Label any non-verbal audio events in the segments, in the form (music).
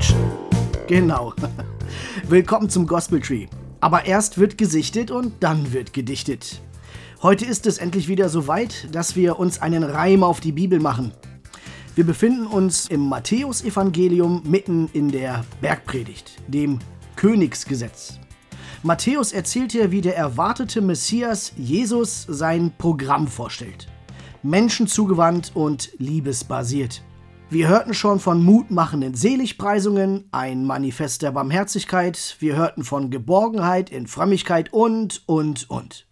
runterrutschen. Genau. (laughs) Willkommen zum Gospel Tree. Aber erst wird gesichtet und dann wird gedichtet. Heute ist es endlich wieder so weit, dass wir uns einen Reim auf die Bibel machen. Wir befinden uns im Matthäusevangelium mitten in der Bergpredigt, dem Königsgesetz. Matthäus erzählt hier, wie der erwartete Messias Jesus sein Programm vorstellt. Menschenzugewandt und liebesbasiert. Wir hörten schon von mutmachenden Seligpreisungen, ein Manifest der Barmherzigkeit, wir hörten von Geborgenheit in Frömmigkeit und, und, und.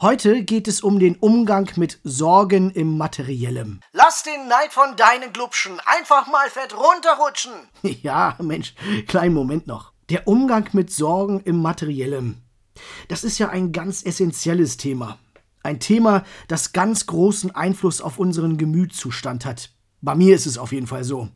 Heute geht es um den Umgang mit Sorgen im Materiellem. Lass den Neid von deinen Glubschen einfach mal fett runterrutschen. (laughs) Ja, Mensch, kleinen Moment noch. Der Umgang mit Sorgen im Materiellem. Das ist ja ein ganz essentielles Thema. Ein Thema, das ganz großen Einfluss auf unseren Gemütszustand hat. Bei mir ist es auf jeden Fall so.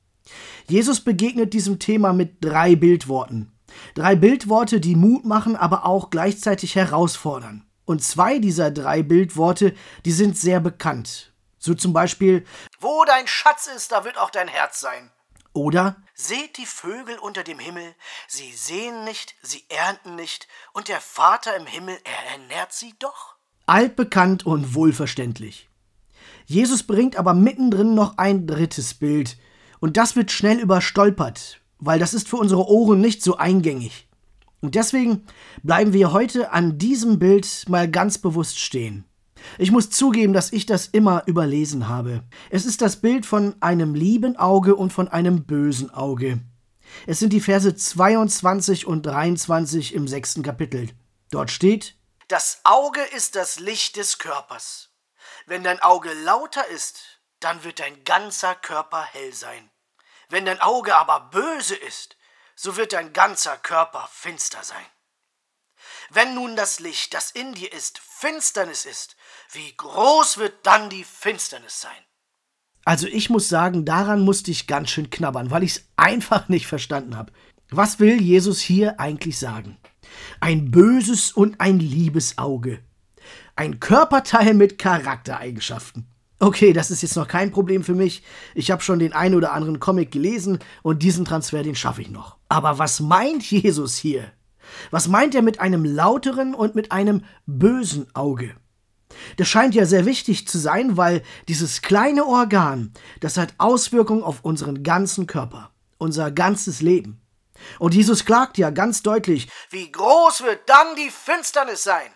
Jesus begegnet diesem Thema mit drei Bildworten. Drei Bildworte, die Mut machen, aber auch gleichzeitig herausfordern. Und zwei dieser drei Bildworte, die sind sehr bekannt. So zum Beispiel Wo dein Schatz ist, da wird auch dein Herz sein. Oder Seht die Vögel unter dem Himmel, sie sehen nicht, sie ernten nicht, und der Vater im Himmel, er ernährt sie doch. altbekannt und wohlverständlich. Jesus bringt aber mittendrin noch ein drittes Bild. Und das wird schnell überstolpert, weil das ist für unsere Ohren nicht so eingängig. Und deswegen bleiben wir heute an diesem Bild mal ganz bewusst stehen. Ich muss zugeben, dass ich das immer überlesen habe. Es ist das Bild von einem lieben Auge und von einem bösen Auge. Es sind die Verse 22 und 23 im sechsten Kapitel. Dort steht, Das Auge ist das Licht des Körpers. Wenn dein Auge lauter ist, dann wird dein ganzer Körper hell sein. Wenn dein Auge aber böse ist, so wird dein ganzer Körper finster sein. Wenn nun das Licht, das in dir ist, Finsternis ist, wie groß wird dann die Finsternis sein? Also ich muss sagen, daran musste ich ganz schön knabbern, weil ich es einfach nicht verstanden habe. Was will Jesus hier eigentlich sagen? Ein böses und ein liebes Auge. Ein Körperteil mit Charaktereigenschaften. Okay, das ist jetzt noch kein Problem für mich. Ich habe schon den einen oder anderen Comic gelesen und diesen Transfer, den schaffe ich noch. Aber was meint Jesus hier? Was meint er mit einem lauteren und mit einem bösen Auge? Das scheint ja sehr wichtig zu sein, weil dieses kleine Organ, das hat Auswirkungen auf unseren ganzen Körper, unser ganzes Leben. Und Jesus klagt ja ganz deutlich, Wie groß wird dann die Finsternis sein?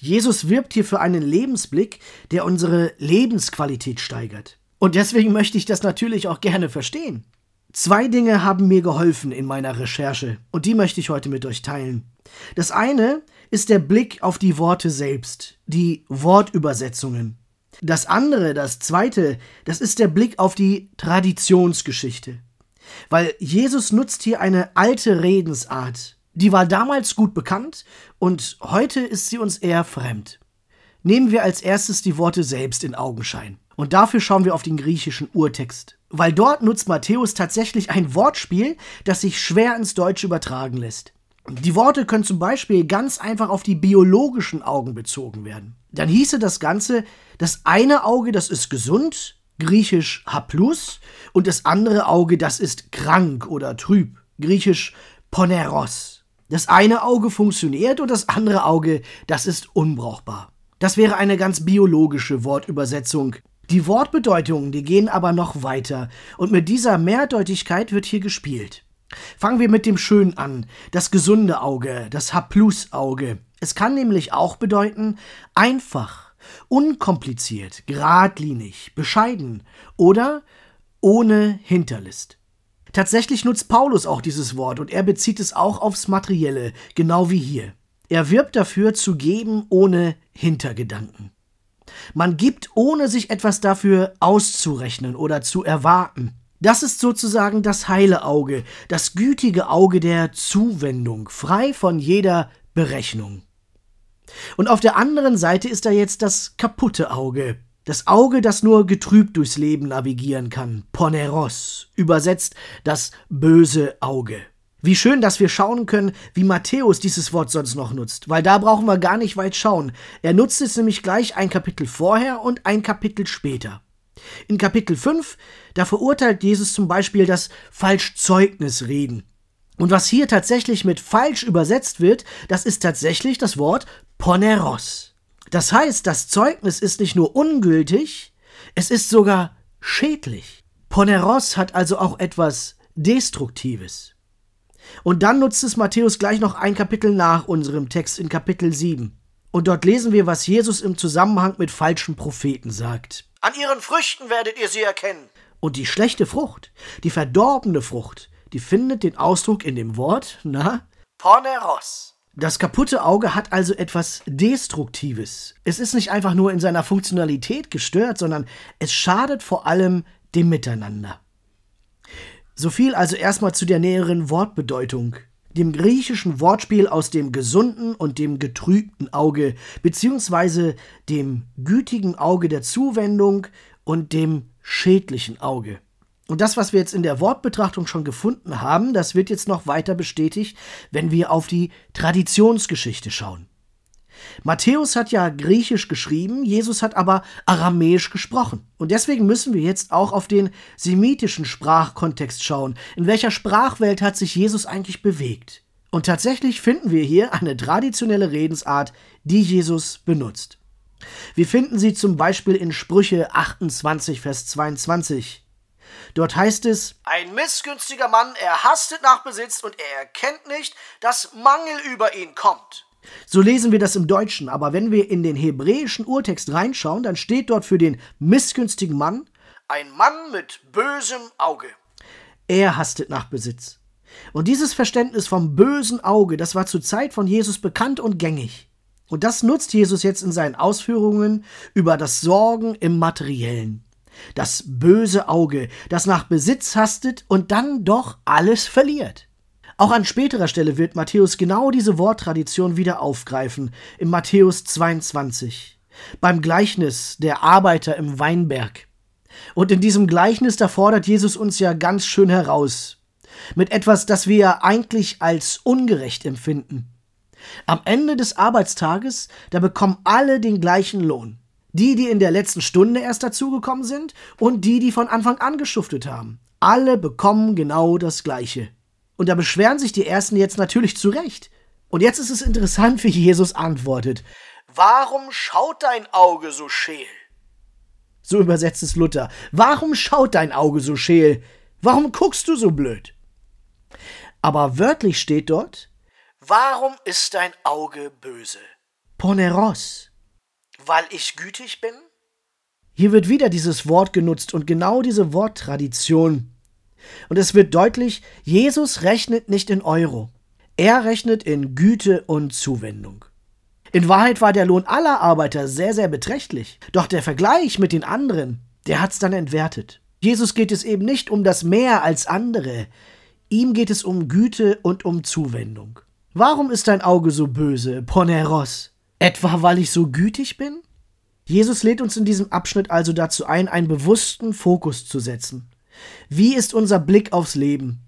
Jesus wirbt hier für einen Lebensblick, der unsere Lebensqualität steigert. Und deswegen möchte ich das natürlich auch gerne verstehen. Zwei Dinge haben mir geholfen in meiner Recherche und die möchte ich heute mit euch teilen. Das eine ist der Blick auf die Worte selbst, die Wortübersetzungen. Das andere, das zweite, das ist der Blick auf die Traditionsgeschichte. Weil Jesus nutzt hier eine alte Redensart, die war damals gut bekannt und heute ist sie uns eher fremd. Nehmen wir als erstes die Worte selbst in Augenschein. Und dafür schauen wir auf den griechischen Urtext. Weil dort nutzt Matthäus tatsächlich ein Wortspiel, das sich schwer ins Deutsche übertragen lässt. Die Worte können zum Beispiel ganz einfach auf die biologischen Augen bezogen werden. Dann hieße das Ganze, das eine Auge, das ist gesund, griechisch haplus, und das andere Auge, das ist krank oder trüb, griechisch poneros. Das eine Auge funktioniert und das andere Auge, das ist unbrauchbar. Das wäre eine ganz biologische Wortübersetzung. Die Wortbedeutungen, die gehen aber noch weiter und mit dieser Mehrdeutigkeit wird hier gespielt. Fangen wir mit dem Schön an, das gesunde Auge, das Haplus-Auge. Es kann nämlich auch bedeuten einfach, unkompliziert, geradlinig, bescheiden oder ohne Hinterlist. Tatsächlich nutzt Paulus auch dieses Wort und er bezieht es auch aufs Materielle, genau wie hier. Er wirbt dafür zu geben ohne Hintergedanken. Man gibt, ohne sich etwas dafür auszurechnen oder zu erwarten. Das ist sozusagen das heile Auge, das gütige Auge der Zuwendung, frei von jeder Berechnung. Und auf der anderen Seite ist da jetzt das kaputte Auge, das Auge, das nur getrübt durchs Leben navigieren kann, Poneros, übersetzt das böse Auge. Wie schön, dass wir schauen können, wie Matthäus dieses Wort sonst noch nutzt, weil da brauchen wir gar nicht weit schauen. Er nutzt es nämlich gleich ein Kapitel vorher und ein Kapitel später. In Kapitel 5, da verurteilt Jesus zum Beispiel das Falschzeugnisreden. Und was hier tatsächlich mit falsch übersetzt wird, das ist tatsächlich das Wort Poneros. Das heißt, das Zeugnis ist nicht nur ungültig, es ist sogar schädlich. Poneros hat also auch etwas Destruktives. Und dann nutzt es Matthäus gleich noch ein Kapitel nach unserem Text in Kapitel 7. Und dort lesen wir, was Jesus im Zusammenhang mit falschen Propheten sagt. An ihren Früchten werdet ihr sie erkennen. Und die schlechte Frucht, die verdorbene Frucht, die findet den Ausdruck in dem Wort, na? Poneros. Das kaputte Auge hat also etwas Destruktives. Es ist nicht einfach nur in seiner Funktionalität gestört, sondern es schadet vor allem dem Miteinander. So viel also erstmal zu der näheren Wortbedeutung, dem griechischen Wortspiel aus dem gesunden und dem getrübten Auge, beziehungsweise dem gütigen Auge der Zuwendung und dem schädlichen Auge. Und das, was wir jetzt in der Wortbetrachtung schon gefunden haben, das wird jetzt noch weiter bestätigt, wenn wir auf die Traditionsgeschichte schauen. Matthäus hat ja griechisch geschrieben, Jesus hat aber aramäisch gesprochen. Und deswegen müssen wir jetzt auch auf den semitischen Sprachkontext schauen. In welcher Sprachwelt hat sich Jesus eigentlich bewegt? Und tatsächlich finden wir hier eine traditionelle Redensart, die Jesus benutzt. Wir finden sie zum Beispiel in Sprüche 28, Vers 22. Dort heißt es, Ein missgünstiger Mann, er hastet nach Besitz und er erkennt nicht, dass Mangel über ihn kommt. So lesen wir das im Deutschen, aber wenn wir in den hebräischen Urtext reinschauen, dann steht dort für den missgünstigen Mann Ein Mann mit bösem Auge. Er hastet nach Besitz. Und dieses Verständnis vom bösen Auge, das war zur Zeit von Jesus bekannt und gängig. Und das nutzt Jesus jetzt in seinen Ausführungen über das Sorgen im Materiellen. Das böse Auge, das nach Besitz hastet und dann doch alles verliert. Auch an späterer Stelle wird Matthäus genau diese Worttradition wieder aufgreifen, in Matthäus 22, beim Gleichnis der Arbeiter im Weinberg. Und in diesem Gleichnis, da fordert Jesus uns ja ganz schön heraus, mit etwas, das wir eigentlich als ungerecht empfinden. Am Ende des Arbeitstages, da bekommen alle den gleichen Lohn. Die, die in der letzten Stunde erst dazugekommen sind und die, die von Anfang an geschuftet haben. Alle bekommen genau das Gleiche. Und da beschweren sich die Ersten jetzt natürlich zurecht. Und jetzt ist es interessant, wie Jesus antwortet. Warum schaut dein Auge so scheel? So übersetzt es Luther. Warum schaut dein Auge so scheel? Warum guckst du so blöd? Aber wörtlich steht dort, Warum ist dein Auge böse? Poneros. Weil ich gütig bin? Hier wird wieder dieses Wort genutzt und genau diese Worttradition. Und es wird deutlich, Jesus rechnet nicht in Euro. Er rechnet in Güte und Zuwendung. In Wahrheit war der Lohn aller Arbeiter sehr, sehr beträchtlich. Doch der Vergleich mit den anderen, der hat's dann entwertet. Jesus geht es eben nicht um das Mehr als andere. Ihm geht es um Güte und um Zuwendung. Warum ist dein Auge so böse, Poneros? Etwa weil ich so gütig bin? Jesus lädt uns in diesem Abschnitt also dazu ein, einen bewussten Fokus zu setzen. Wie ist unser Blick aufs Leben?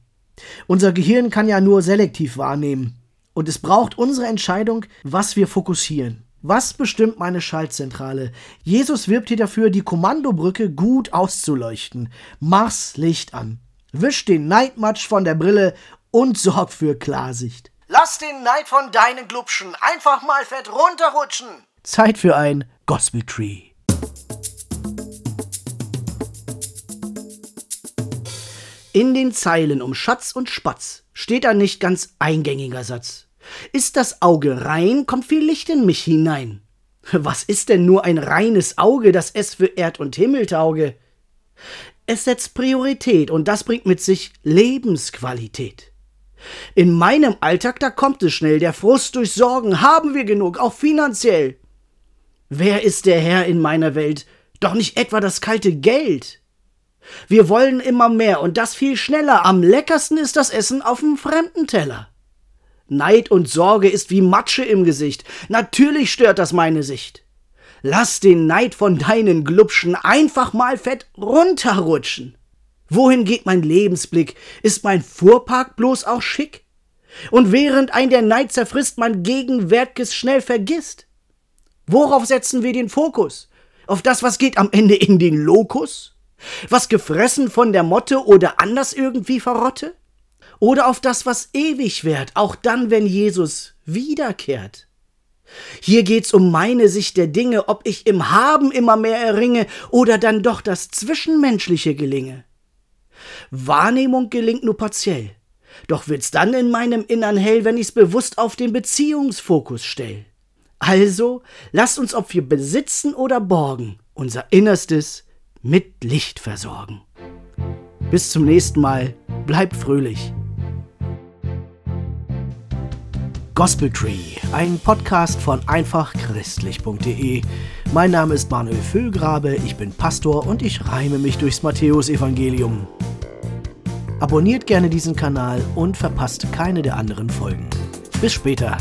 Unser Gehirn kann ja nur selektiv wahrnehmen. Und es braucht unsere Entscheidung, was wir fokussieren. Was bestimmt meine Schaltzentrale? Jesus wirbt hier dafür, die Kommandobrücke gut auszuleuchten. Mach's Licht an. Wisch den Neidmatsch von der Brille und sorg für Klarsicht. Lass den Neid von deinen Glubschen einfach mal fett runterrutschen. Zeit für ein Gospel Tree. In den Zeilen um Schatz und Spatz steht ein nicht ganz eingängiger Satz. Ist das Auge rein, kommt viel Licht in mich hinein. Was ist denn nur ein reines Auge, das es für Erd und Himmel tauge? Es setzt Priorität und das bringt mit sich Lebensqualität. In meinem Alltag, da kommt es schnell, der Frust durch Sorgen, haben wir genug, auch finanziell. Wer ist der Herr in meiner Welt? Doch nicht etwa das kalte Geld. Wir wollen immer mehr und das viel schneller. Am leckersten ist das Essen auf dem fremden Teller. Neid und Sorge ist wie Matsche im Gesicht. Natürlich stört das meine Sicht. Lass den Neid von deinen Glubschen einfach mal fett runterrutschen. Wohin geht mein Lebensblick? Ist mein Fuhrpark bloß auch schick? Und während ein der Neid zerfrisst, mein Gegenwärtiges schnell vergisst? Worauf setzen wir den Fokus? Auf das, was geht am Ende in den Lokus? Was gefressen von der Motte oder anders irgendwie verrotte? Oder auf das, was ewig währt, auch dann, wenn Jesus wiederkehrt? Hier geht's um meine Sicht der Dinge, ob ich im Haben immer mehr erringe oder dann doch das Zwischenmenschliche gelinge. Wahrnehmung gelingt nur partiell. Doch wird's dann in meinem Innern hell, wenn ich's bewusst auf den Beziehungsfokus stell. Also, lasst uns, ob wir besitzen oder borgen, unser Innerstes mit Licht versorgen. Bis zum nächsten Mal, bleibt fröhlich. Gospel Tree, ein Podcast von einfachchristlich.de. Mein Name ist Manuel Füllgrabe, ich bin Pastor und ich reime mich durchs Matthäusevangelium. Abonniert gerne diesen Kanal und verpasst keine der anderen Folgen. Bis später.